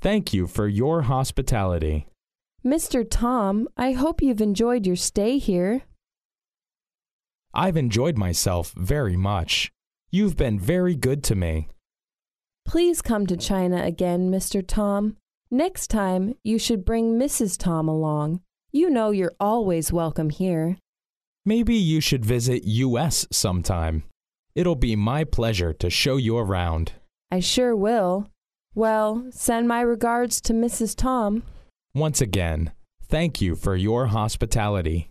Thank you for your hospitality. Mr. Tom, I hope you've enjoyed your stay here. I've enjoyed myself very much. You've been very good to me. Please come to China again, Mr. Tom. Next time, you should bring Mrs. Tom along. You know you're always welcome here. Maybe you should visit US sometime. It'll be my pleasure to show you around. I sure will. Well, send my regards to Mrs. Tom. Once again, thank you for your hospitality.